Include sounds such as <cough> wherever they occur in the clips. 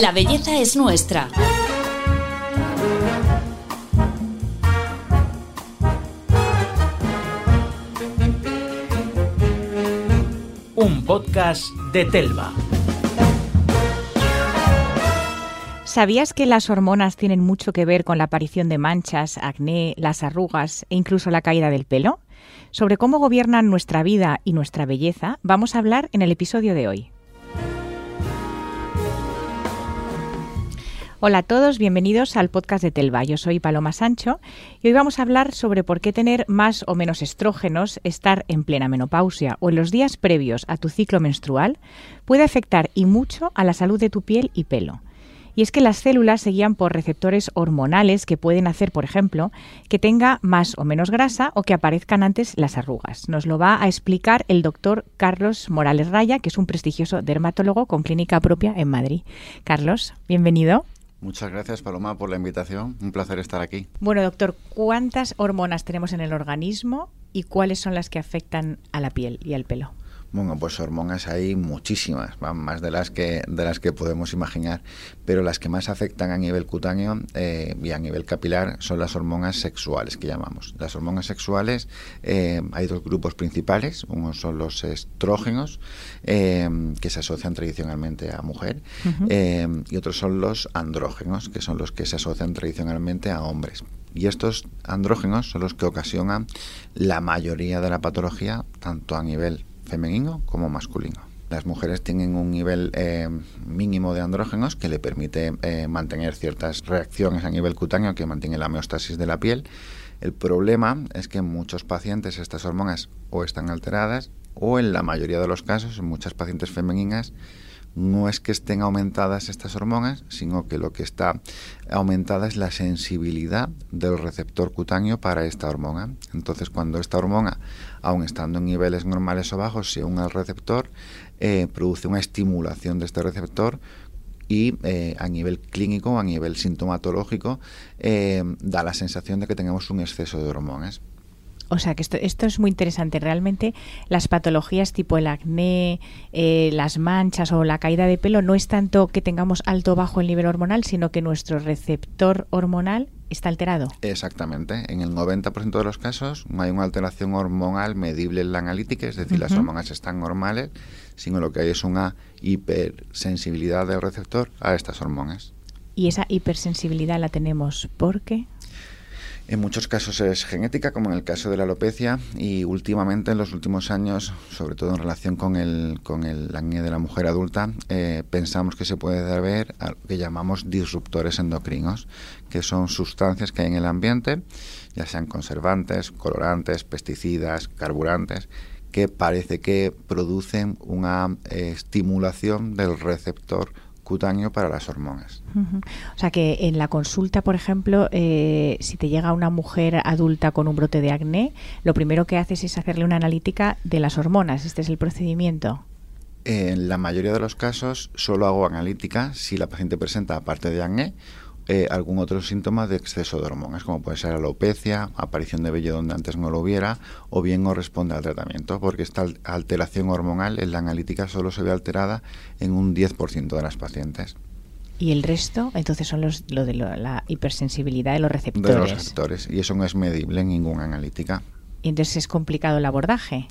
La belleza es nuestra. Un podcast de Telva. ¿Sabías que las hormonas tienen mucho que ver con la aparición de manchas, acné, las arrugas e incluso la caída del pelo? Sobre cómo gobiernan nuestra vida y nuestra belleza vamos a hablar en el episodio de hoy. Hola a todos, bienvenidos al podcast de Telva. Yo soy Paloma Sancho y hoy vamos a hablar sobre por qué tener más o menos estrógenos, estar en plena menopausia o en los días previos a tu ciclo menstrual puede afectar y mucho a la salud de tu piel y pelo. Y es que las células se guían por receptores hormonales que pueden hacer, por ejemplo, que tenga más o menos grasa o que aparezcan antes las arrugas. Nos lo va a explicar el doctor Carlos Morales Raya, que es un prestigioso dermatólogo con clínica propia en Madrid. Carlos, bienvenido. Muchas gracias, Paloma, por la invitación. Un placer estar aquí. Bueno, doctor, ¿cuántas hormonas tenemos en el organismo y cuáles son las que afectan a la piel y al pelo? Bueno, pues hormonas hay muchísimas, más de las que de las que podemos imaginar, pero las que más afectan a nivel cutáneo eh, y a nivel capilar son las hormonas sexuales que llamamos. Las hormonas sexuales eh, hay dos grupos principales, uno son los estrógenos eh, que se asocian tradicionalmente a mujer y otros son los andrógenos que son los que se asocian tradicionalmente a hombres. Y estos andrógenos son los que ocasionan la mayoría de la patología, tanto a nivel femenino como masculino. Las mujeres tienen un nivel eh, mínimo de andrógenos que le permite eh, mantener ciertas reacciones a nivel cutáneo que mantiene la homeostasis de la piel. El problema es que en muchos pacientes estas hormonas o están alteradas o en la mayoría de los casos, en muchas pacientes femeninas, no es que estén aumentadas estas hormonas, sino que lo que está aumentada es la sensibilidad del receptor cutáneo para esta hormona. Entonces, cuando esta hormona, aun estando en niveles normales o bajos, se une al receptor, eh, produce una estimulación de este receptor y eh, a nivel clínico, a nivel sintomatológico, eh, da la sensación de que tenemos un exceso de hormonas. O sea, que esto, esto es muy interesante. Realmente las patologías tipo el acné, eh, las manchas o la caída de pelo no es tanto que tengamos alto o bajo el nivel hormonal, sino que nuestro receptor hormonal está alterado. Exactamente. En el 90% de los casos no hay una alteración hormonal medible en la analítica, es decir, las hormonas están normales, sino lo que hay es una hipersensibilidad del receptor a estas hormonas. ¿Y esa hipersensibilidad la tenemos por qué? En muchos casos es genética, como en el caso de la alopecia, y últimamente, en los últimos años, sobre todo en relación con el, con el acné de la mujer adulta, eh, pensamos que se puede deber a lo que llamamos disruptores endocrinos, que son sustancias que hay en el ambiente, ya sean conservantes, colorantes, pesticidas, carburantes, que parece que producen una eh, estimulación del receptor cutáneo para las hormonas. O sea que en la consulta, por ejemplo, eh, si te llega una mujer adulta con un brote de acné, lo primero que haces es hacerle una analítica de las hormonas. Este es el procedimiento. En la mayoría de los casos solo hago analítica si la paciente presenta, aparte de acné, eh, algún otro síntoma de exceso de hormonas, como puede ser alopecia, aparición de vello donde antes no lo hubiera, o bien no responde al tratamiento, porque esta alteración hormonal en la analítica solo se ve alterada en un 10% de las pacientes. ¿Y el resto? Entonces son los, lo de la hipersensibilidad de los receptores. De los receptores, y eso no es medible en ninguna analítica. Y entonces es complicado el abordaje.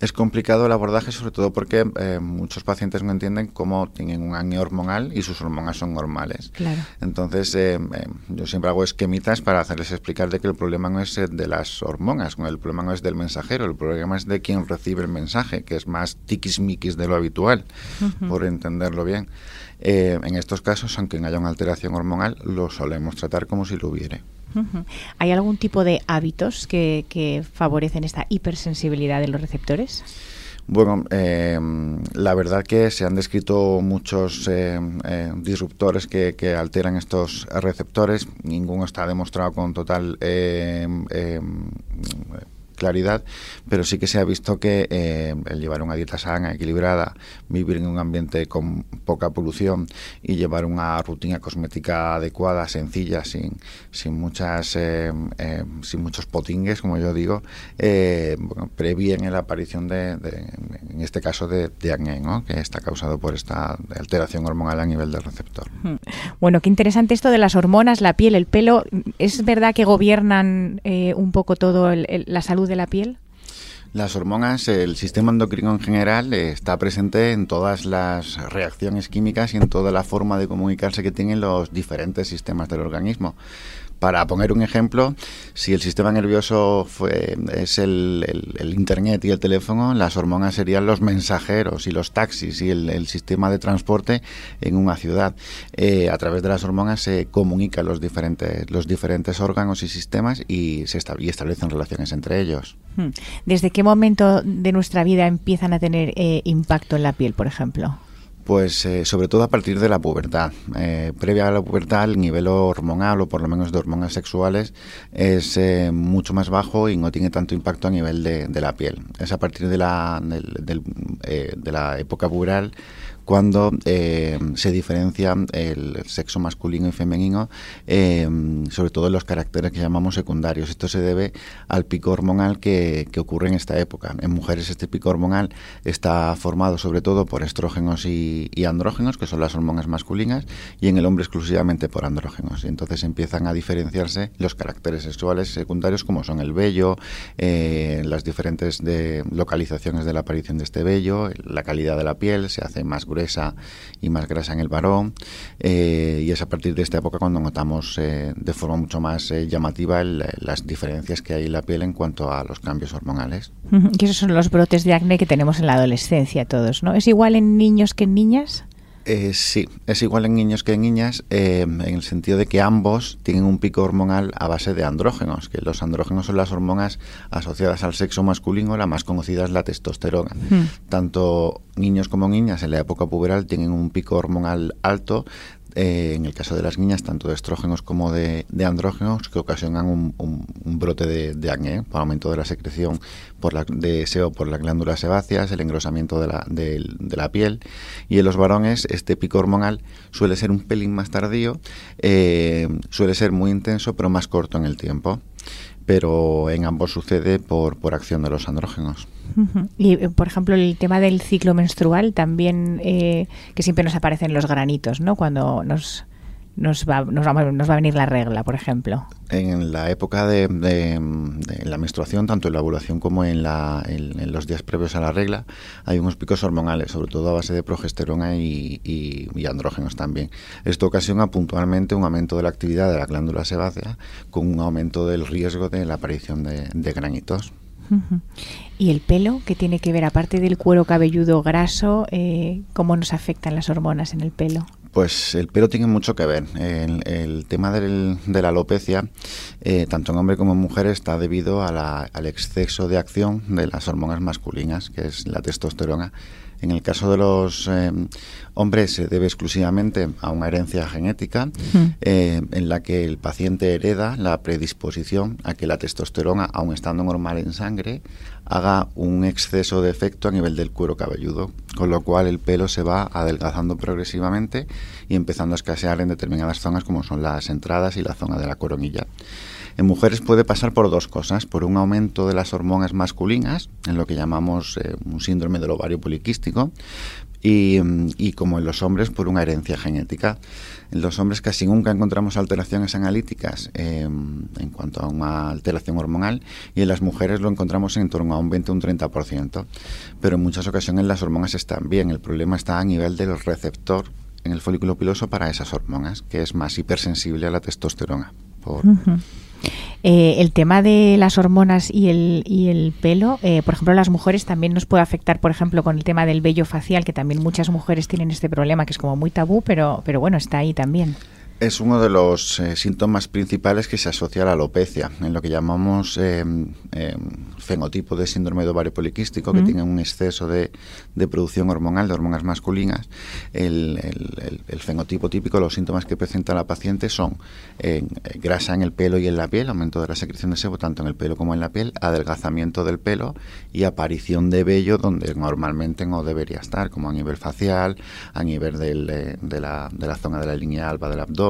Es complicado el abordaje sobre todo porque eh, muchos pacientes no entienden cómo tienen un acné hormonal y sus hormonas son normales. Claro. Entonces eh, eh, yo siempre hago esquemitas para hacerles explicar de que el problema no es de las hormonas, el problema no es del mensajero, el problema es de quien recibe el mensaje, que es más tiquismiquis de lo habitual, por entenderlo bien. en estos casos, aunque haya una alteración hormonal, lo solemos tratar como si lo hubiera. ¿Hay algún tipo de hábitos que, favorecen esta hipersensibilidad de los receptores? Bueno, eh, la verdad que se han descrito muchos eh, disruptores que, alteran estos receptores. Ninguno está demostrado con total claridad, pero sí que se ha visto que eh, el llevar una dieta sana, equilibrada, vivir en un ambiente con poca polución y llevar una rutina cosmética adecuada, sencilla, sin, sin muchas eh, eh, sin muchos potingues, como yo digo, previene la aparición de, en este caso, de, de acné, que está causado por esta alteración hormonal a nivel del receptor. Hmm. Bueno, qué interesante esto de las hormonas, la piel, el pelo. ¿Es verdad que gobiernan un poco todo la salud de la piel? Las hormonas, el sistema endocrino en general eh, está presente en todas las reacciones químicas y en toda la forma de comunicarse que tienen los diferentes sistemas del organismo. Para poner un ejemplo, si el sistema nervioso fue, es el, Internet y el teléfono, las hormonas serían los mensajeros y los taxis y el, sistema de transporte en una ciudad. Eh, a través de las hormonas se comunican los diferentes, los diferentes órganos y sistemas y se establecen relaciones entre ellos. Hmm. ¿Desde qué momento de nuestra vida empiezan a tener eh, impacto en la piel, por ejemplo? Pues eh, sobre todo a partir de la pubertad. Eh, previa a la pubertad el nivel hormonal o por lo menos de hormonas sexuales es eh, mucho más bajo y no tiene tanto impacto a nivel de, la piel. Es a partir de la, de la época puberal cuando eh, se diferencia el sexo masculino y femenino, eh, sobre todo en los caracteres que llamamos secundarios. Esto se debe al pico hormonal que, ocurre en esta época. En mujeres este pico hormonal está formado sobre todo por estrógenos y, andrógenos, que son las hormonas masculinas, y en el hombre exclusivamente por andrógenos. Y entonces empiezan a diferenciarse los caracteres sexuales secundarios como son el vello, eh, las diferentes localizaciones de la aparición de este vello, la calidad de la piel, se hace más gruesa y más grasa en el varón. Eh, y es a partir de esta época cuando notamos eh, de forma mucho más eh, llamativa las diferencias que hay en la piel en cuanto a los cambios hormonales. Que esos son los brotes de acné que tenemos en la adolescencia todos, ¿no? ¿Es igual en niños que en niñas? Eh, sí, es igual en niños que en niñas, eh, en el sentido de que ambos tienen un pico hormonal a base de andrógenos, que los andrógenos son las hormonas asociadas al sexo masculino, la más conocida es la testosterona. Hmm. Tanto niños como niñas en la época puberal tienen un pico hormonal alto, eh, en el caso de las niñas, tanto de estrógenos como de, andrógenos, que ocasionan un, brote de, acné, por aumento de la secreción por la, de sebo por las glándulas sebáceas, el engrosamiento de la, de, la, piel. Y en los varones, este pico hormonal suele ser un pelín más tardío, eh, suele ser muy intenso, pero más corto en el tiempo pero en ambos sucede por, por acción de los andrógenos. Y, eh, por ejemplo, el tema del ciclo menstrual también, eh, que siempre nos aparecen los granitos, ¿no? Cuando nos nos va, nos va, nos va a venir la regla, por ejemplo? En la época de, la menstruación, tanto en la ovulación como en, la, en, los días previos a la regla, hay unos picos hormonales, sobre todo a base de progesterona y, y, andrógenos también. Esto ocasiona puntualmente un aumento de la actividad de la glándula sebácea con un aumento del riesgo de la aparición de, granitos. ¿Y el pelo? ¿Qué tiene que ver, aparte del cuero cabelludo graso, eh, cómo nos afectan las hormonas en el pelo? Pues el pelo tiene mucho que ver. El, tema de la alopecia, eh, tanto en hombre como en mujer, está debido al exceso de acción de las hormonas masculinas, que es la testosterona. En el caso de los eh, hombres se debe exclusivamente a una herencia genética eh, en la que el paciente hereda la predisposición a que la testosterona, aun estando normal en sangre, haga un exceso de efecto a nivel del cuero cabelludo, con lo cual el pelo se va adelgazando progresivamente y empezando a escasear en determinadas zonas como son las entradas y la zona de la coronilla. En mujeres puede pasar por dos cosas, por un aumento de las hormonas masculinas, en lo que llamamos eh, un síndrome del ovario poliquístico, Mm, y, como en los hombres por una herencia genética. En los hombres casi nunca encontramos alteraciones analíticas em, en cuanto a una alteración hormonal y en las mujeres lo encontramos en torno a un 20 o un 30%. Pero en muchas ocasiones las hormonas están bien, el problema está a nivel del receptor en el folículo piloso para esas hormonas, que es más hipersensible a la testosterona. Eh, el tema de las hormonas y el, y el pelo, eh, por ejemplo, las mujeres también nos puede afectar, por ejemplo, con el tema del vello facial, que también muchas mujeres tienen este problema, que es como muy tabú, pero, pero bueno, está ahí también. Es uno de los eh, síntomas principales que se asocia a la alopecia, en lo que llamamos eh, eh, fenotipo de síndrome de ovario poliquístico, que tiene un exceso de, producción hormonal, de hormonas masculinas. El, fenotipo típico, los síntomas que presenta la paciente son grasa en el pelo y en la piel, aumento de la secreción de sebo tanto en el pelo como en la piel, adelgazamiento del pelo y aparición de vello donde normalmente no debería estar, como a nivel facial, a nivel de, la, de la zona de la línea alba del abdomen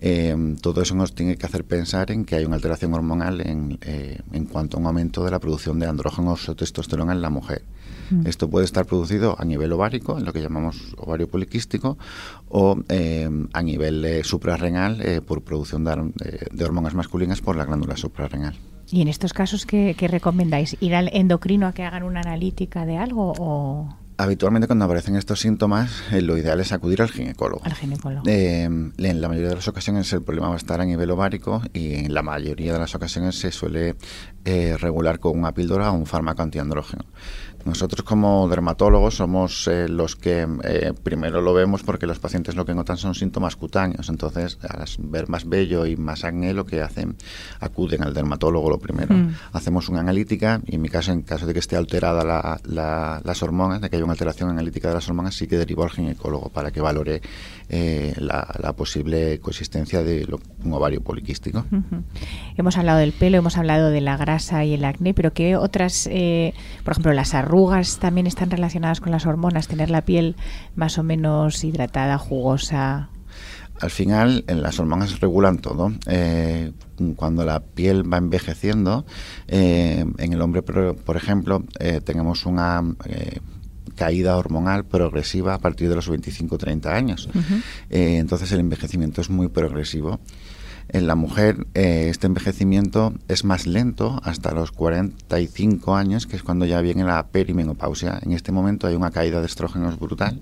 Em, todo eso nos tiene que hacer pensar en que hay una alteración hormonal en, eh, en cuanto a un aumento de la producción de andrógenos o testosterona en la mujer. Esto puede estar producido a nivel ovárico, en lo que llamamos ovario poliquístico, o em, a nivel eh, suprarrenal eh, por producción de, de, hormonas masculinas por la glándula suprarrenal. ¿Y en estos casos qué, qué recomendáis? ¿Ir al endocrino a que hagan una analítica de algo o...? Habitualmente cuando aparecen estos síntomas, eh, lo ideal es acudir al ginecólogo. Al ginecólogo. Eh, en la mayoría de las ocasiones el problema va a estar a nivel ovárico y en la mayoría de las ocasiones se suele eh, regular con una píldora o un fármaco antiandrógeno. Nosotros como dermatólogos somos eh, los que eh, primero lo vemos porque los pacientes lo que notan son síntomas cutáneos. Entonces, al ver más vello y más acné, lo que hacen, acuden al dermatólogo lo primero. Mm. Hacemos una analítica y en mi caso, en caso de que esté alterada la, las hormonas, de que haya una alteración analítica de las hormonas, sí que derivo al ginecólogo para que valore eh, la, posible coexistencia de un ovario poliquístico. Hemos hablado del pelo, hemos hablado de la grasa y el acné, pero ¿qué otras, por ejemplo, las arrugas? Arrugas también están relacionadas con las hormonas, tener la piel más o menos hidratada, jugosa. Al final, las hormonas regulan todo. Eh, cuando la piel va envejeciendo, eh, en el hombre, por, ejemplo, eh, tenemos una caída hormonal progresiva a partir de los 25-30 años. entonces el envejecimiento es muy progresivo. En la mujer eh, este envejecimiento es más lento hasta los 45 años, que es cuando ya viene la perimenopausia. En este momento hay una caída de estrógenos brutal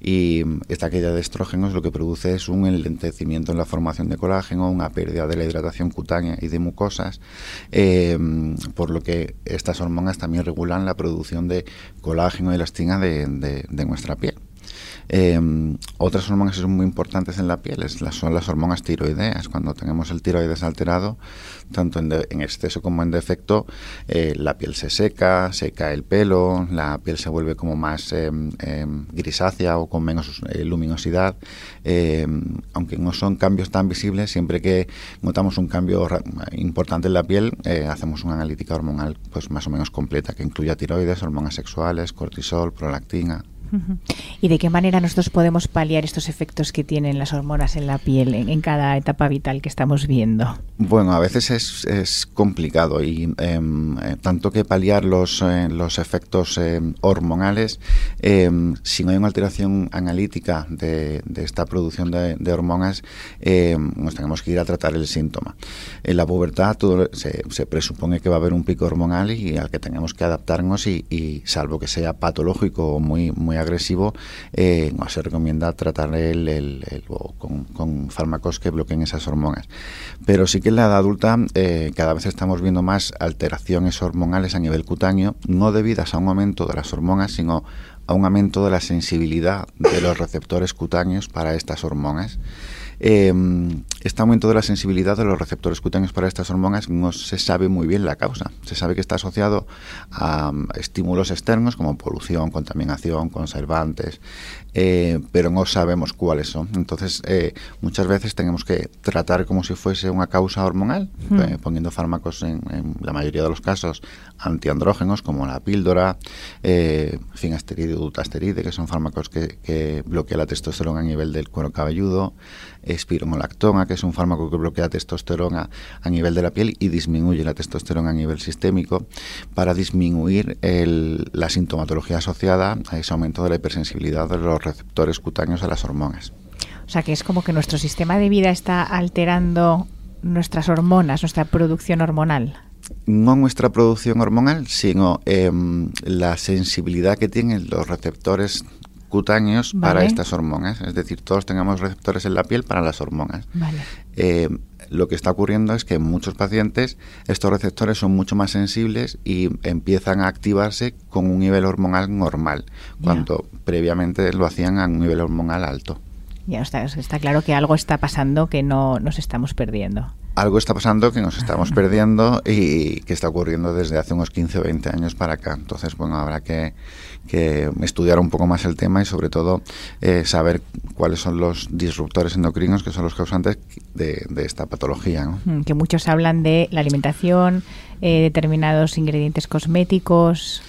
y esta caída de estrógenos lo que produce es un enlentecimiento en la formación de colágeno, una pérdida de la hidratación cutánea y de mucosas, eh, por lo que estas hormonas también regulan la producción de colágeno y elastina de nuestra piel. Em, otras hormonas que son muy importantes en la piel son las hormonas tiroideas. Cuando tenemos el tiroides alterado, tanto en, exceso como en defecto, eh, la piel se seca, se cae el pelo, la piel se vuelve como más em, grisácea o con menos eh, luminosidad. aunque no son cambios tan visibles, siempre que notamos un cambio importante en la piel, eh, hacemos una analítica hormonal pues más o menos completa que incluya tiroides, hormonas sexuales, cortisol, prolactina. ¿Y de qué manera nosotros podemos paliar estos efectos que tienen las hormonas en la piel en, cada etapa vital que estamos viendo? Bueno, a veces es, complicado y em, eh, tanto que paliar los, eh, los efectos em, hormonales, em, si no hay una alteración analítica de, esta producción de, hormonas, nos tenemos que ir a tratar el síntoma. En la pubertad se, presupone que va a haber un pico hormonal y al que tenemos que adaptarnos y, salvo que sea patológico o muy, muy agresivo, eh, no se recomienda tratar con, fármacos que bloqueen esas hormonas. Pero sí que en la edad adulta eh, cada vez estamos viendo más alteraciones hormonales a nivel cutáneo, no debidas a un aumento de las hormonas, sino a un aumento de la sensibilidad de los receptores cutáneos para estas hormonas. Eh, este aumento de la sensibilidad de los receptores cutáneos para estas hormonas no se sabe muy bien la causa. Se sabe que está asociado a estímulos externos como polución, contaminación, conservantes, eh, pero no sabemos cuáles son. Entonces, eh, muchas veces tenemos que tratar como si fuese una causa hormonal, eh, poniendo fármacos en, la mayoría de los casos antiandrógenos, como la píldora, finasteride o dutasteride, que son fármacos que, que bloquean la testosterona a nivel del cuero cabelludo, espironolactona, que es un fármaco que bloquea testosterona a nivel de la piel y disminuye la testosterona a nivel sistémico para disminuir la sintomatología asociada a ese aumento de la hipersensibilidad de los receptores cutáneos a las hormonas. O sea que es como que nuestro sistema de vida está alterando nuestras hormonas, nuestra producción hormonal no nuestra producción hormonal, sino em, la sensibilidad que tienen los receptores cutáneos para estas hormonas. Es decir, todos tengamos receptores en la piel para las hormonas. Eh, lo que está ocurriendo es que en muchos pacientes estos receptores son mucho más sensibles y empiezan a activarse con un nivel hormonal normal, cuando previamente lo hacían a un nivel hormonal alto. Ya está, está claro que algo está pasando que no nos estamos perdiendo algo está pasando que nos estamos <laughs> perdiendo y que está ocurriendo desde hace unos 15 o 20 años para acá. Entonces, bueno, habrá que, estudiar un poco más el tema y sobre todo eh, saber cuáles son los disruptores endocrinos que son los causantes de, esta patología. Mm, que muchos hablan de la alimentación, eh, determinados ingredientes cosméticos.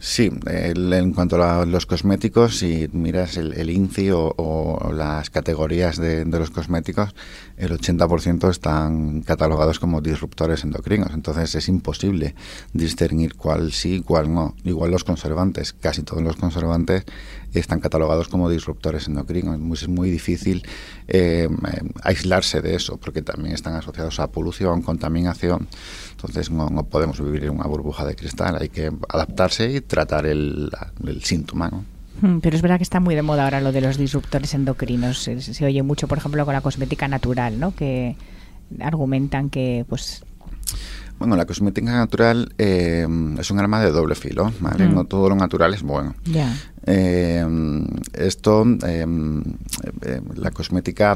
Sí, en cuanto a los cosméticos, si miras el, INCI o, las categorías de, los cosméticos, el 80% están catalogados como disruptores endocrinos. Entonces es imposible discernir cuál sí y cuál no. Igual los conservantes, casi todos los conservantes están catalogados como disruptores endocrinos. Es muy difícil eh, aislarse de eso porque también están asociados a polución, contaminación. Entonces no, podemos vivir en una burbuja de cristal. Hay que adaptarse y tratar el, síntoma. Hmm, pero es verdad que está muy de moda ahora lo de los disruptores endocrinos. Se, oye mucho, por ejemplo, con la cosmética natural, ¿no? Que argumentan que, pues, bueno, la cosmética natural eh, es un arma de doble filo, ¿vale? Hmm. No todo lo natural es bueno. Eh, esto, eh, eh, la cosmética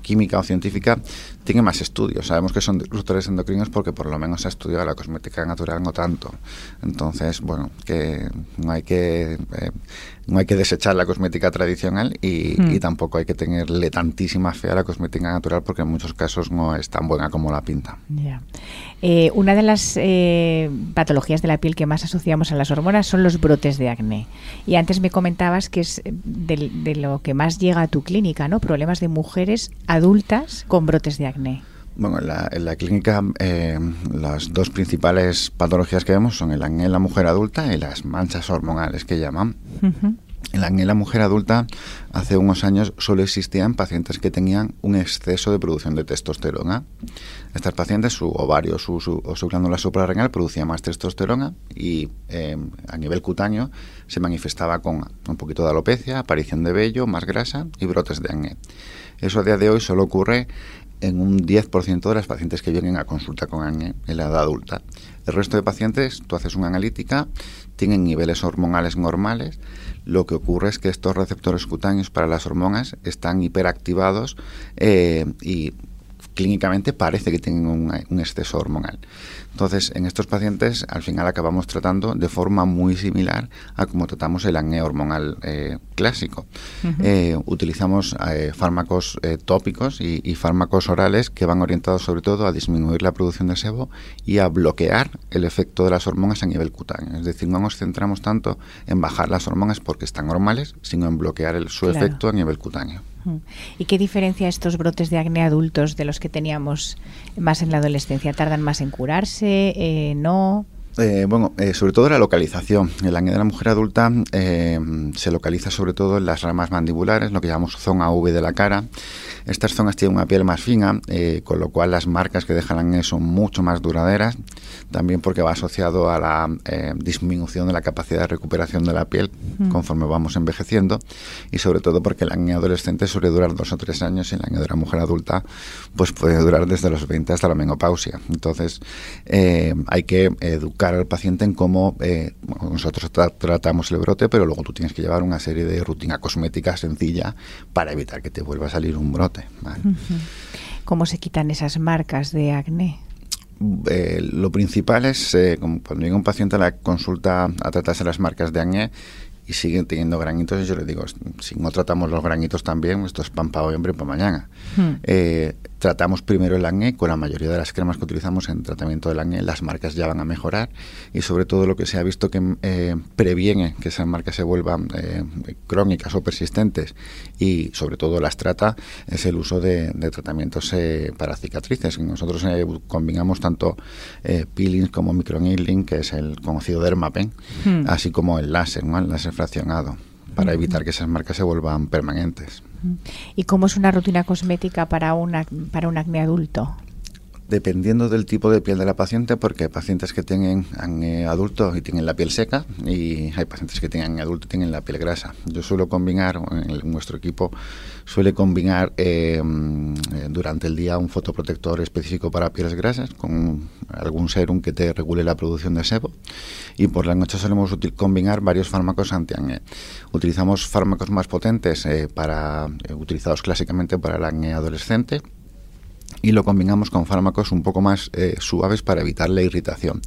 química o científica tiene más estudios. Sabemos que son disruptores endocrinos porque por lo menos se ha estudiado la cosmética natural no tanto. Entonces, bueno, que no hay que no hay que desechar la cosmética tradicional y, hmm. tampoco hay que tenerle tantísima fe a la cosmética natural porque en muchos casos no es tan buena como la pinta. una de las patologías de la piel que más asociamos a las hormonas son los brotes de acné. Y antes me comentabas que es de, lo que más llega a tu clínica, ¿no? Problemas de mujeres adultas con brotes de acné. Bueno, en la, clínica eh, las dos principales patologías que vemos son el acné en la mujer adulta y las manchas hormonales que llaman. Acné en la mujer adulta hace unos años solo existía en pacientes que tenían un exceso de producción de testosterona. Estas pacientes, su ovario su, o su glándula suprarrenal producía más testosterona y eh, a nivel cutáneo se manifestaba con un poquito de alopecia, aparición de vello, más grasa y brotes de acné. Eso a día de hoy solo ocurre en un 10% de las pacientes que vienen a consulta con acné en la edad adulta. El resto de pacientes, tú haces una analítica, tienen niveles hormonales normales, lo que ocurre es que estos receptores cutáneos para las hormonas están hiperactivados eh, y clínicamente parece que tienen un, exceso hormonal. Entonces, en estos pacientes, al final acabamos tratando de forma muy similar a como tratamos el acné hormonal eh, clásico. Eh, utilizamos eh, fármacos tópicos y, y, fármacos orales que van orientados sobre todo a disminuir la producción de sebo y a bloquear el efecto de las hormonas a nivel cutáneo. Es decir, no nos centramos tanto en bajar las hormonas porque están normales, sino en bloquear el, su efecto a nivel cutáneo. ¿Y qué diferencia estos brotes de acné adultos de los que teníamos más en la adolescencia? ¿Tardan más en curarse? Eh, ¿No? Eh, bueno, eh, sobre todo la localización. El acné de la mujer adulta se localiza sobre todo en las ramas mandibulares, lo que llamamos zona V de la cara. Estas zonas tienen una piel más fina, con lo cual las marcas que dejan acné son mucho más duraderas también porque va asociado a la eh, disminución de la capacidad de recuperación de la piel conforme vamos envejeciendo y sobre todo porque el acné adolescente suele durar dos o tres años y el acné de la mujer adulta pues puede durar desde los 20 hasta la menopausia. Entonces eh, hay que educar al paciente en cómo eh, nosotros tratamos el brote, pero luego tú tienes que llevar una serie de rutina cosmética sencilla para evitar que te vuelva a salir un brote. ¿Cómo se quitan esas marcas de acné? Eh, lo principal es, eh, cuando llega un paciente a la consulta a tratarse las marcas de acné y siguen teniendo granitos, yo le digo, si no tratamos los granitos también, esto es pan para hoy, hombre, para mañana. Hmm. Eh, tratamos primero el acné, con la mayoría de las cremas que utilizamos en tratamiento del acné, las marcas ya van a mejorar y sobre todo lo que se ha visto que eh, previene que esas marcas se vuelvan eh, crónicas o persistentes y sobre todo las trata es el uso de, tratamientos eh, para cicatrices. Nosotros combinamos tanto peelings como microneedling, que es el conocido dermapen, hmm. así como el láser, el láser fraccionado para evitar que esas marcas se vuelvan permanentes. ¿Y cómo es una rutina cosmética para, una, para un acné adulto? Dependiendo del tipo de piel de la paciente, porque hay pacientes que tienen acné adulto y tienen la piel seca y hay pacientes que tienen acné adulto y tienen la piel grasa. Yo suelo combinar, en nuestro equipo suele combinar eh, durante el día un fotoprotector específico para pieles grasas con algún serum que te regule la producción de sebo y por la noche solemos combinar varios fármacos anti-acné. Utilizamos fármacos más potentes eh, para, eh, utilizados clásicamente para el acné adolescente y lo combinamos con fármacos un poco más eh, suaves para evitar la irritación,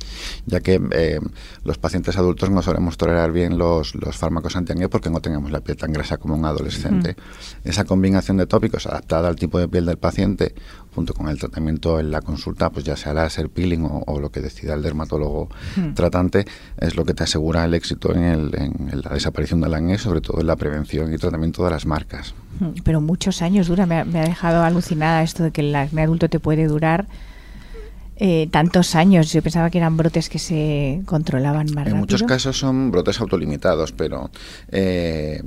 ya que eh, los pacientes adultos no solemos tolerar bien los, los fármacos antiacné porque no tenemos la piel tan grasa como un adolescente. Esa combinación de tópicos adaptada al tipo de piel del paciente junto con el tratamiento en la consulta, pues ya sea láser peeling o, lo que decida el dermatólogo hmm. tratante, es lo que te asegura el éxito en, la desaparición del acné, sobre todo en la prevención y tratamiento de las marcas. Hmm. Pero muchos años dura, me ha, me ha dejado alucinada esto de que el acné adulto te puede durar eh, tantos años. Yo pensaba que eran brotes que se controlaban más En muchos casos son brotes autolimitados, pero eh,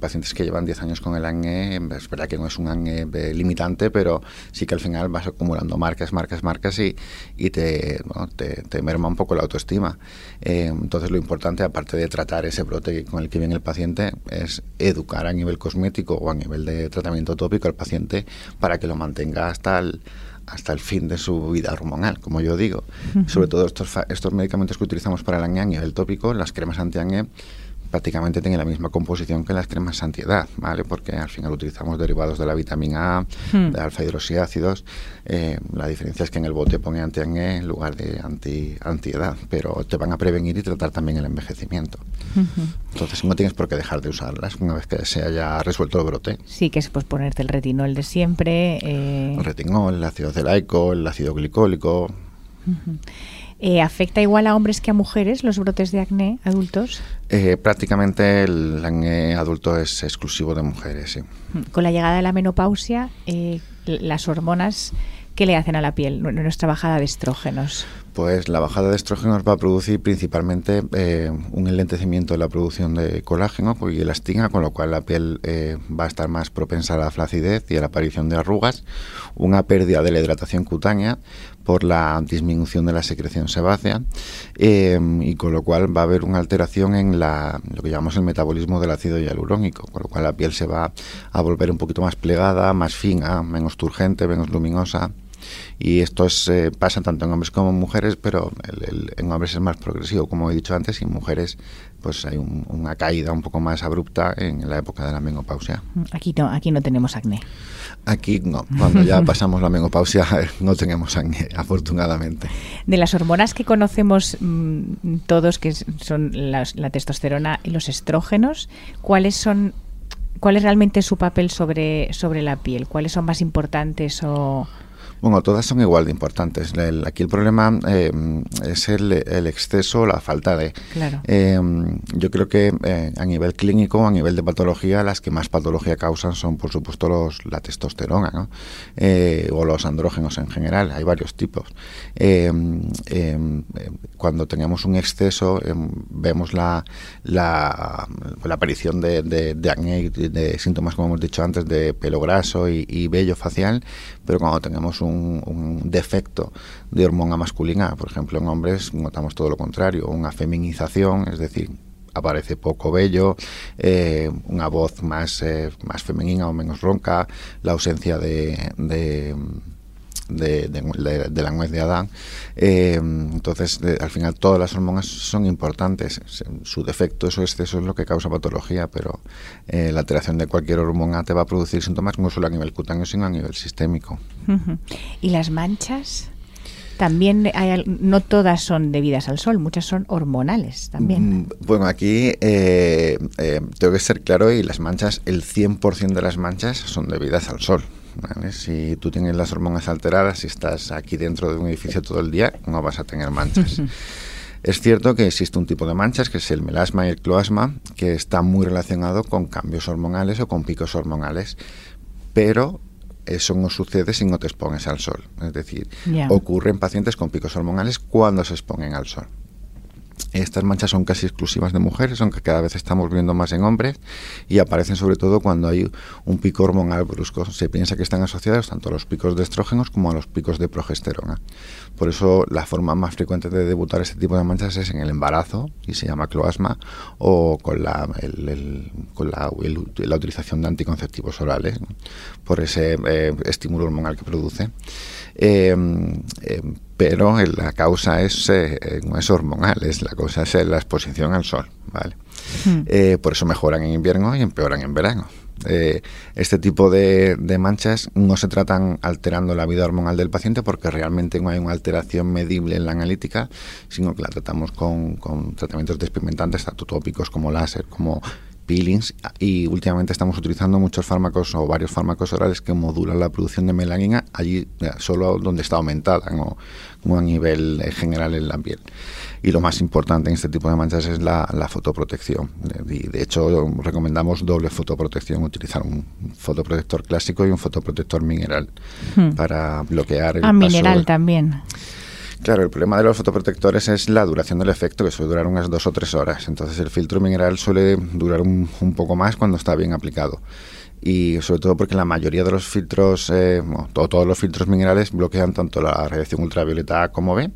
pacientes que llevan 10 años con el acné, es verdad que no es un acné limitante, pero sí que al final vas acumulando marcas, marcas, marcas y, y te, te, merma un poco la autoestima. Eh, entonces lo importante, aparte de tratar ese brote con el que viene el paciente, es educar a nivel cosmético o a nivel de tratamiento tópico al paciente para que lo mantenga hasta el hasta el fin de su vida hormonal, como yo digo. Sobre todo estos, estos medicamentos que utilizamos para el acné el tópico, las cremas anti-acné, prácticamente tiene la misma composición que las cremas antiedad, ¿vale? Porque al final utilizamos derivados de la vitamina A, hmm. de alfa hidroxiácidos. Eh, la diferencia es que en el bote pone anti-acné en lugar de anti antiedad, pero te van a prevenir y tratar también el envejecimiento. Entonces no tienes por qué dejar de usarlas una vez que se haya resuelto el brote. Sí, que es pues ponerte el retinol de siempre. Eh... El retinol, el ácido celaico, el ácido glicólico. Eh, ¿Afecta igual a hombres que a mujeres los brotes de acné adultos? Eh, prácticamente el acné adulto es exclusivo de mujeres, sí. Con la llegada de la menopausia, eh, las hormonas, ¿qué le hacen a la piel? Nuestra bajada de estrógenos. Pues la bajada de estrógenos va a producir principalmente eh, un enlentecimiento de la producción de colágeno y elastina, con lo cual la piel eh, va a estar más propensa a la flacidez y a la aparición de arrugas, una pérdida de la hidratación cutánea por la disminución de la secreción sebácea eh, y con lo cual va a haber una alteración en la, lo que llamamos el metabolismo del ácido hialurónico, con lo cual la piel se va a volver un poquito más plegada, más fina, menos turgente, menos luminosa y esto es, eh, pasa tanto en hombres como en mujeres, pero en hombres es más progresivo, como he dicho antes, y en mujeres pues hay una caída un poco más abrupta en la época de la menopausia. Aquí no, aquí no tenemos acné. Aquí no, cuando ya pasamos la menopausia <laughs> no tenemos acné, afortunadamente. De las hormonas que conocemos mm, todos, que son la testosterona y los estrógenos, ¿cuáles son ¿Cuál es realmente su papel sobre, sobre la piel? ¿Cuáles son más importantes o, bueno, todas son igual de importantes. aquí el problema eh, es el, exceso, la falta de. Claro. Eh, yo creo que eh, a nivel clínico, a nivel de patología, las que más patología causan son, por supuesto, los, la testosterona ¿no? o los andrógenos en general. Hay varios tipos. cuando tenemos un exceso, vemos la, la, aparición de, de, acné, de síntomas, como hemos dicho antes, de pelo graso y, y vello facial, pero cuando tenemos un, defecto de hormona masculina, por ejemplo en hombres notamos todo lo contrario, una feminización, es decir, aparece poco vello, eh, una voz más, eh, más femenina o menos ronca, la ausencia de de, la nuez de Adán. Eh, entonces, al final, todas las hormonas son importantes. Su defecto, su exceso es lo que causa patología, pero eh, la alteración de cualquier hormona te va a producir síntomas no solo a nivel cutáneo, sino a nivel sistémico. ¿Y las manchas? También hay, no todas son debidas al sol, muchas son hormonales también. Mm, bueno, aquí eh, tengo que ser claro y las manchas, el 100% de las manchas son debidas al sol. Si tú tienes las hormonas alteradas y estás aquí dentro de un edificio todo el día, no vas a tener manchas. <laughs> es cierto que existe un tipo de manchas, que es el melasma y el cloasma, que está muy relacionado con cambios hormonales o con picos hormonales, pero eso no sucede si no te expones al sol. Es decir, ocurre en pacientes con picos hormonales cuando se exponen al sol. Estas manchas son casi exclusivas de mujeres, aunque cada vez estamos viendo más en hombres, y aparecen sobre todo cuando hay un pico hormonal brusco. Se piensa que están asociados tanto a los picos de estrógenos como a los picos de progesterona. Por eso la forma más frecuente de debutar este tipo de manchas es en el embarazo, y se llama cloasma, o con la, con la, utilización de anticonceptivos orales, por ese eh, estímulo hormonal que produce. Eh, eh, pero la causa es, eh, no es hormonal, es la causa es la exposición al sol, ¿vale? Hmm. por eso mejoran en invierno y empeoran en verano. este tipo de, manchas no se tratan alterando la vida hormonal del paciente porque realmente no hay una alteración medible en la analítica, sino que la tratamos con, con tratamientos despigmentantes, tanto tópicos como láser, como peelings y últimamente estamos utilizando muchos fármacos o varios fármacos orales que modulan la producción de melanina allí solo donde está aumentada, no, a nivel eh, general en la piel. Y lo más importante en este tipo de manchas es la, fotoprotección. Y de hecho recomendamos doble fotoprotección, utilizar un fotoprotector clásico y un fotoprotector mineral hmm. para bloquear el ah, mineral también. Claro, el problema de los fotoprotectores es la duración del efecto, que suele durar unas dos o tres horas. Entonces el filtro mineral suele durar un, poco más cuando está bien aplicado y sobre todo porque la mayoría de los filtros, eh, todos los filtros minerales bloquean tanto la radiación ultravioleta como B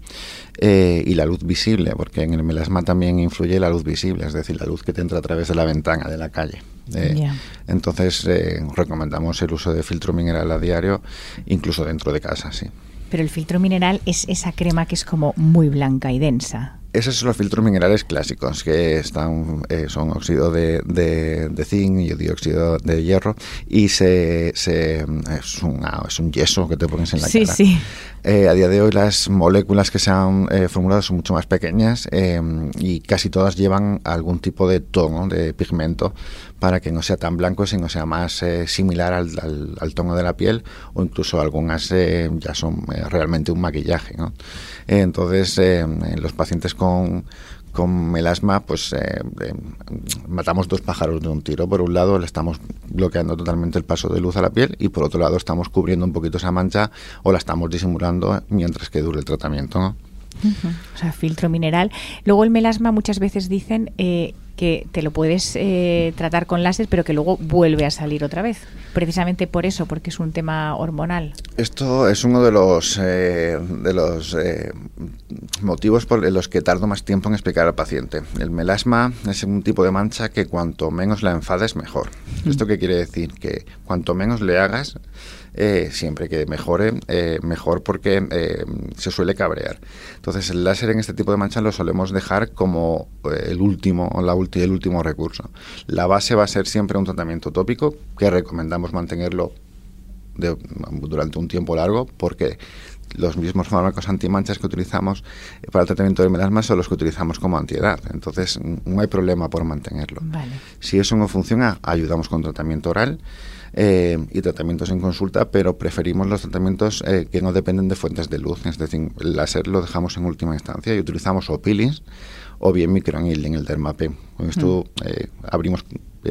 eh, y la luz visible, porque en el melasma también influye la luz visible, es decir, la luz que te entra a través de la ventana de la calle. Eh, entonces recomendamos el uso de filtro mineral a diario, incluso dentro de casa, sí. Pero el filtro mineral es esa crema que es como muy blanca y densa. Esos son los filtros minerales clásicos, que están, eh, son óxido de, de, zinc y dióxido de hierro, y se, se es, una, es, un yeso que te pones en la sí, cara. Sí. Eh, a día de hoy las moléculas que se han eh, formulado son mucho más pequeñas y casi todas llevan algún tipo de tono, de pigmento, para que no sea tan blanco, sino sea más similar al, al, tono de la piel, o incluso algunas ya son realmente un maquillaje. ¿no? entonces, los pacientes con con, melasma, pues eh, eh, matamos dos pájaros de un tiro. Por un lado, le estamos bloqueando totalmente el paso de luz a la piel y por otro lado, estamos cubriendo un poquito esa mancha o la estamos disimulando mientras que dure el tratamiento. O sea, filtro mineral. Luego el melasma muchas veces dicen eh, que te lo puedes eh, tratar con láser, pero que luego vuelve a salir otra vez. Precisamente por eso, porque es un tema hormonal. Esto es uno de los, eh, de los eh, motivos por los que tardo más tiempo en explicar al paciente. El melasma es un tipo de mancha que cuanto menos la enfades, mejor. Mm. ¿Esto qué quiere decir? Que cuanto menos le hagas, eh, siempre que mejore, eh, mejor porque eh, se suele cabrear. Entonces el láser en este tipo de manchas lo solemos dejar como el último, la el último recurso. La base va a ser siempre un tratamiento tópico que recomendamos mantenerlo durante un tiempo largo porque los mismos fármacos antimanchas que utilizamos para el tratamiento del melasma son los que utilizamos como antiedad. Entonces, no hay problema por mantenerlo. Si eso no funciona, ayudamos con tratamiento oral eh, y tratamientos en consulta, pero preferimos los tratamientos eh, que no dependen de fuentes de luz. Es decir, el láser lo dejamos en última instancia y utilizamos o peelings o bien microneedling, el dermapen. Con esto mm. eh, abrimos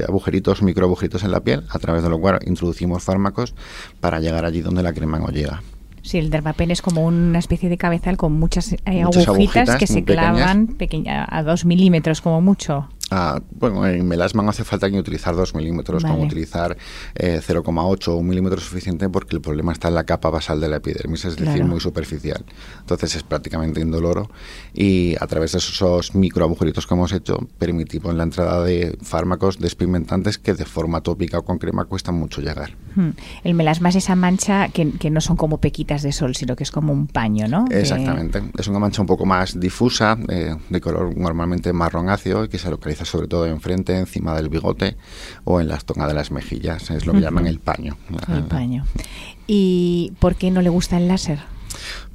agujeritos, microagujeritos en la piel, a través de lo cual introducimos fármacos para llegar allí donde la crema no llega. Sí, el dermapen es como una especie de cabezal con muchas, agujitas, que se clavan pequeña, a dos milímetros como mucho. Ah, bueno, en melasma no hace falta ni utilizar 2 milímetros, como utilizar 0,8 o 1 milímetro suficiente porque el problema está en la capa basal de la epidermis, es decir, muy superficial. Entonces es prácticamente indoloro y a través de esos microagujeritos que hemos hecho permitimos la entrada de fármacos despigmentantes que de forma tópica o con crema cuesta mucho llegar. Hmm. El melasma es esa mancha que, no son como pequitas de sol, sino que es como un paño, ¿no? Exactamente. Es una mancha un poco más difusa, eh, de color normalmente marronáceo y que se localiza sobre todo enfrente, encima del bigote o en las zonas de las mejillas. Es lo que llaman el paño. El paño. ¿Y por qué no le gusta el láser?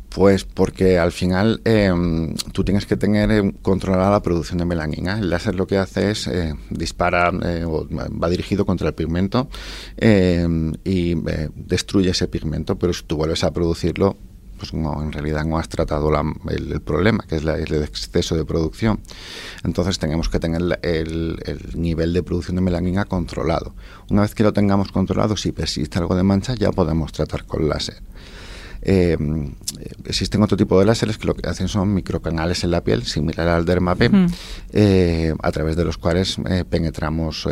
Pues porque al final em, tú tienes que tener em, controlada la producción de melanina. El láser lo que hace es eh, dispara, eh, va dirigido contra el pigmento em, y eh, destruye ese pigmento, pero si tú vuelves a producirlo, pues no, en realidad no has tratado el, problema, que es el exceso de producción. Entonces tenemos que tener el, nivel de producción de melanina controlado. Una vez que lo tengamos controlado, si persiste algo de mancha, ya podemos tratar con láser. Eh, existen otro tipo de láseres que lo que hacen son microcanales en la piel, similar al dermapen, mm. eh, a través de los cuales eh, penetramos,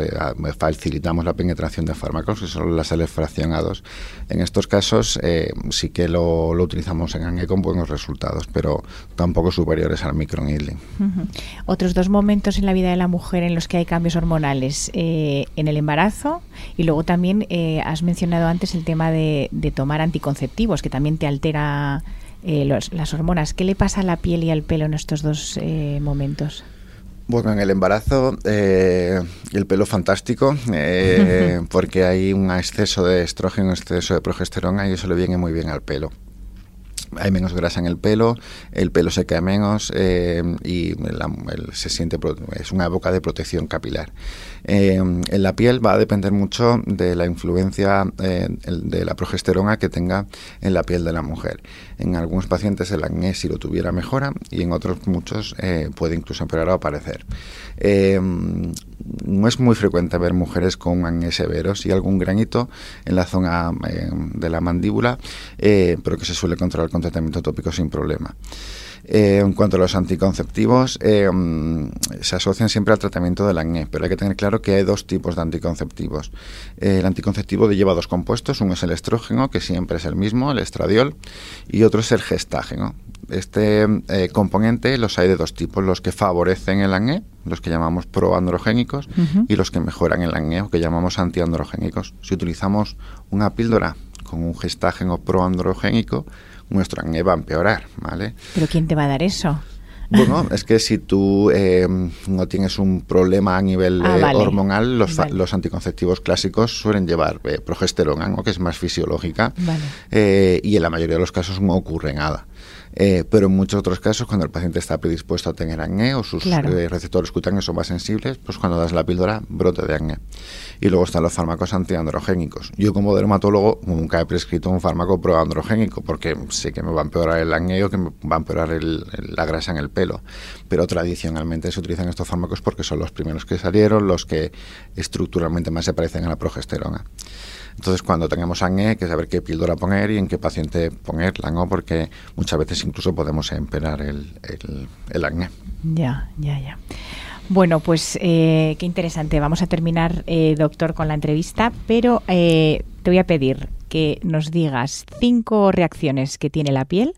facilitamos la penetración de fármacos, que son los láseres fraccionados. En estos casos sí que lo, utilizamos en ANGE con buenos resultados, pero tampoco superiores al microneedling. Otros dos momentos en la vida de la mujer en los que hay cambios hormonales, en el embarazo y luego también has mencionado antes el tema de, de tomar anticonceptivos, que también te altera eh, las hormonas. ¿Qué le pasa a la piel y al pelo en estos dos eh, momentos? Bueno, en el embarazo eh, el pelo fantástico <laughs> porque hay un exceso de estrógeno, exceso de progesterona y eso le viene muy bien al pelo hay menos grasa en el pelo, el pelo se cae menos eh, y se siente es una época de protección capilar. Eh, en la piel va a depender mucho de la influencia eh, de la progesterona que tenga en la piel de la mujer. En algunos pacientes el acné si lo tuviera mejora y en otros muchos puede incluso empeorar o aparecer. No es muy frecuente ver mujeres con acné severo, sí algún granito en la zona de la mandíbula, pero que se suele controlar con tratamiento tópico sin problema. Eh, en cuanto a los anticonceptivos, eh, se asocian siempre al tratamiento del acné, pero hay que tener claro que hay dos tipos de anticonceptivos. el anticonceptivo lleva dos compuestos, uno es el estrógeno, que siempre es el mismo, el estradiol, y otro es el gestágeno. Este eh, componente los hay de dos tipos, los que favorecen el acné, los que llamamos proandrogénicos, y los que mejoran el acné, o que llamamos antiandrogénicos. Si utilizamos una píldora con un gestágeno proandrogénico, nuestro acné va a empeorar, ¿vale? ¿Pero quién te va a dar eso? Bueno, es que si tú eh, no tienes un problema a nivel ah, eh, hormonal, los, los, anticonceptivos clásicos suelen llevar eh, progesterona, que es más fisiológica, y en la mayoría de los casos no ocurre nada. Eh, pero en muchos otros casos, cuando el paciente está predispuesto a tener acné o sus eh, receptores cutáneos son más sensibles, pues cuando das la píldora, brote de acné. Y luego están los fármacos antiandrogénicos. Yo como dermatólogo nunca he prescrito un fármaco proandrogénico porque sé que me va a empeorar el acné o que me va a empeorar la grasa en el pelo. Pero tradicionalmente se utilizan estos fármacos porque son los primeros que salieron, los que estructuralmente más se parecen a la progesterona. Entonces, cuando tengamos acné, hay que saber qué píldora poner y en qué paciente ponerla, ¿no? Porque muchas veces incluso podemos empeorar el, el, acné. Ya, ya, ya. Bueno, pues eh, qué interesante. Vamos a terminar, eh, doctor, con la entrevista, pero eh, te voy a pedir que nos digas cinco reacciones que tiene la piel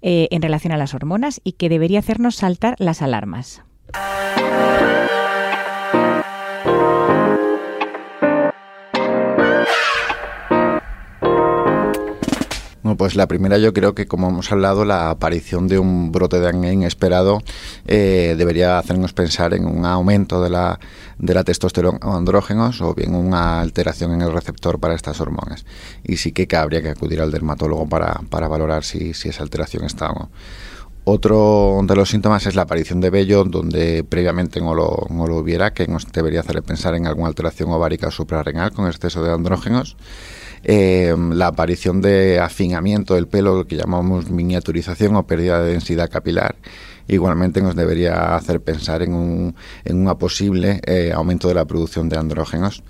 en relación a las hormonas y que debería hacernos saltar las alarmas. Pues la primera yo creo que, como hemos hablado, la aparición de un brote de acné inesperado eh, debería hacernos pensar en un aumento de la, de la testosterona o andrógenos o bien una alteración en el receptor para estas hormonas. Y sí que habría que acudir al dermatólogo para, para valorar si, si esa alteración está o no. Otro de los síntomas es la aparición de vello, donde previamente no lo, no lo hubiera, que nos debería hacer pensar en alguna alteración ovárica o suprarrenal con exceso de andrógenos. Eh, la aparición de afinamiento del pelo, lo que llamamos miniaturización o pérdida de densidad capilar, igualmente nos debería hacer pensar en, un, en posible eh, aumento de la producción de andrógenos.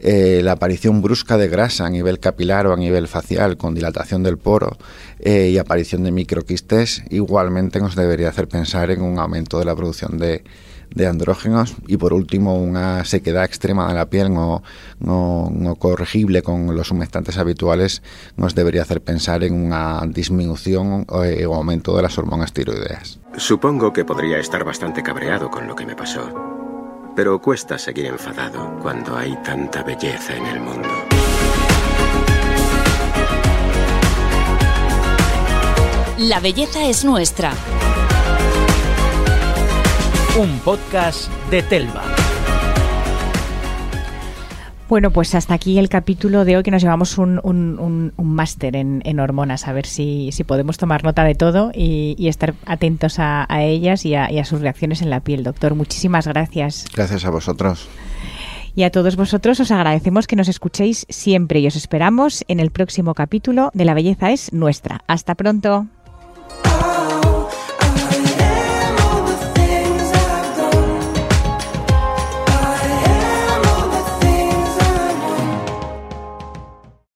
Eh, la aparición brusca de grasa a nivel capilar o a nivel facial con dilatación del poro y aparición de microquistes igualmente nos debería hacer pensar en un aumento de la producción de, de andrógenos y por último una sequedad extrema de la piel no, no, corregible con los humectantes habituales nos debería hacer pensar en una disminución eh, o aumento de las hormonas tiroideas. Supongo que podría estar bastante cabreado con lo que me pasó, pero cuesta seguir enfadado cuando hay tanta belleza en el mundo. La belleza es nuestra un podcast de Telva. Bueno, pues hasta aquí el capítulo de hoy que nos llevamos un, un, máster en, hormonas, a ver si, podemos tomar nota de todo y, estar atentos a, ellas y a, y a sus reacciones en la piel. Doctor, muchísimas gracias. Gracias a vosotros. Y a todos vosotros os agradecemos que nos escuchéis siempre y os esperamos en el próximo capítulo de La Belleza es Nuestra. Hasta pronto.